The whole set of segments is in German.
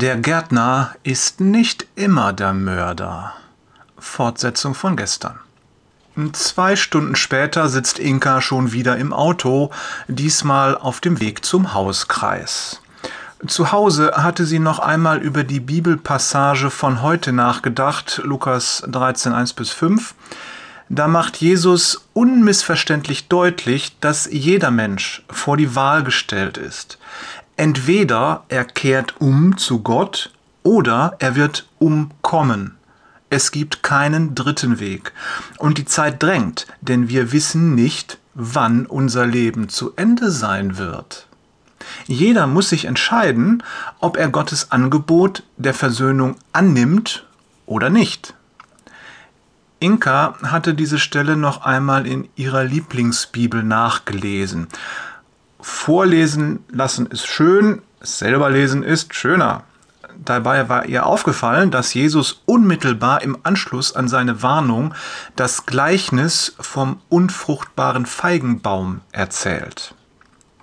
Der Gärtner ist nicht immer der Mörder. Fortsetzung von gestern. Zwei Stunden später sitzt Inka schon wieder im Auto, diesmal auf dem Weg zum Hauskreis. Zu Hause hatte sie noch einmal über die Bibelpassage von heute nachgedacht, Lukas 13, 1 bis 5. Da macht Jesus unmissverständlich deutlich, dass jeder Mensch vor die Wahl gestellt ist. Entweder er kehrt um zu Gott oder er wird umkommen. Es gibt keinen dritten Weg. Und die Zeit drängt, denn wir wissen nicht, wann unser Leben zu Ende sein wird. Jeder muss sich entscheiden, ob er Gottes Angebot der Versöhnung annimmt oder nicht. Inka hatte diese Stelle noch einmal in ihrer Lieblingsbibel nachgelesen. Vorlesen lassen ist schön, selber lesen ist schöner. Dabei war ihr aufgefallen, dass Jesus unmittelbar im Anschluss an seine Warnung das Gleichnis vom unfruchtbaren Feigenbaum erzählt.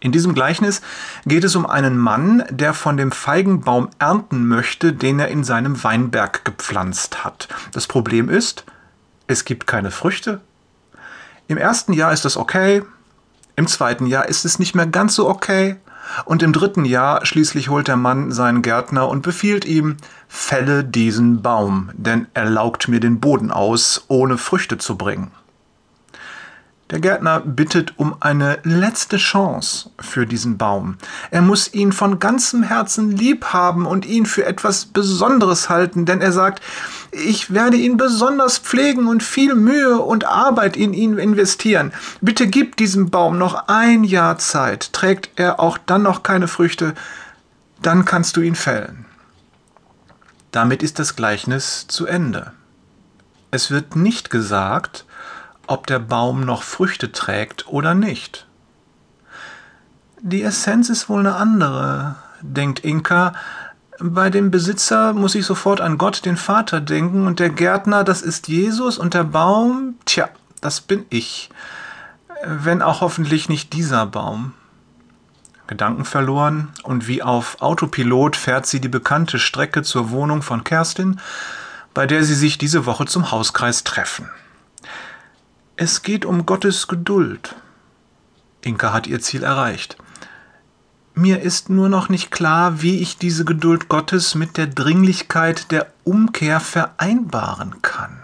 In diesem Gleichnis geht es um einen Mann, der von dem Feigenbaum ernten möchte, den er in seinem Weinberg gepflanzt hat. Das Problem ist, es gibt keine Früchte. Im ersten Jahr ist das okay, im zweiten Jahr ist es nicht mehr ganz so okay. Und im dritten Jahr schließlich holt der Mann seinen Gärtner und befiehlt ihm, fälle diesen Baum, denn er laugt mir den Boden aus, ohne Früchte zu bringen. Der Gärtner bittet um eine letzte Chance für diesen Baum. Er muss ihn von ganzem Herzen lieb haben und ihn für etwas Besonderes halten, denn er sagt, ich werde ihn besonders pflegen und viel Mühe und Arbeit in ihn investieren. Bitte gib diesem Baum noch ein Jahr Zeit. Trägt er auch dann noch keine Früchte, dann kannst du ihn fällen. Damit ist das Gleichnis zu Ende. Es wird nicht gesagt, ob der Baum noch Früchte trägt oder nicht. Die Essenz ist wohl eine andere, denkt Inka. Bei dem Besitzer muss ich sofort an Gott, den Vater, denken, und der Gärtner, das ist Jesus, und der Baum, tja, das bin ich. Wenn auch hoffentlich nicht dieser Baum. Gedanken verloren, und wie auf Autopilot fährt sie die bekannte Strecke zur Wohnung von Kerstin, bei der sie sich diese Woche zum Hauskreis treffen. Es geht um Gottes Geduld. Inka hat ihr Ziel erreicht. Mir ist nur noch nicht klar, wie ich diese Geduld Gottes mit der Dringlichkeit der Umkehr vereinbaren kann.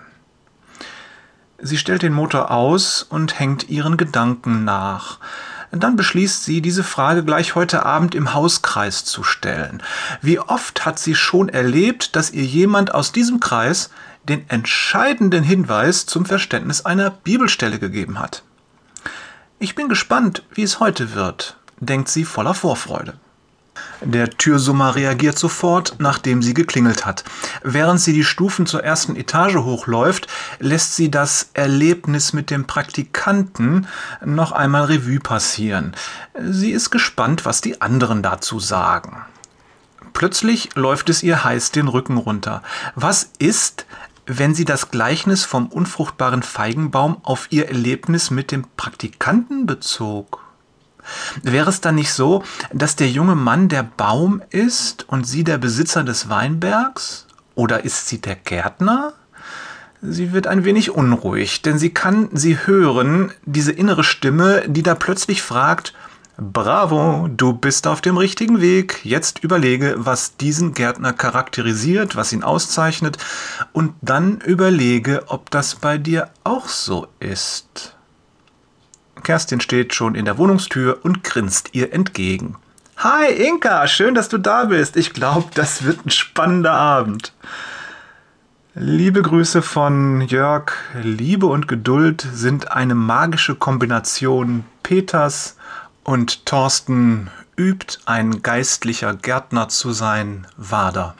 Sie stellt den Motor aus und hängt ihren Gedanken nach. Dann beschließt sie, diese Frage gleich heute Abend im Hauskreis zu stellen. Wie oft hat sie schon erlebt, dass ihr jemand aus diesem Kreis den entscheidenden Hinweis zum Verständnis einer Bibelstelle gegeben hat. Ich bin gespannt, wie es heute wird, denkt sie voller Vorfreude. Der Türsummer reagiert sofort, nachdem sie geklingelt hat. Während sie die Stufen zur ersten Etage hochläuft, lässt sie das Erlebnis mit dem Praktikanten noch einmal Revue passieren. Sie ist gespannt, was die anderen dazu sagen. Plötzlich läuft es ihr heiß den Rücken runter. Was ist, wenn sie das Gleichnis vom unfruchtbaren Feigenbaum auf ihr Erlebnis mit dem Praktikanten bezog? Wäre es dann nicht so, dass der junge Mann der Baum ist und sie der Besitzer des Weinbergs? Oder ist sie der Gärtner? Sie wird ein wenig unruhig, denn sie kann sie hören, diese innere Stimme, die da plötzlich fragt, Bravo, du bist auf dem richtigen Weg. Jetzt überlege, was diesen Gärtner charakterisiert, was ihn auszeichnet, und dann überlege, ob das bei dir auch so ist. Kerstin steht schon in der Wohnungstür und grinst ihr entgegen. Hi Inka, schön, dass du da bist. Ich glaube, das wird ein spannender Abend. Liebe Grüße von Jörg. Liebe und Geduld sind eine magische Kombination Peters und Thorsten übt, ein geistlicher Gärtner zu sein, Wader.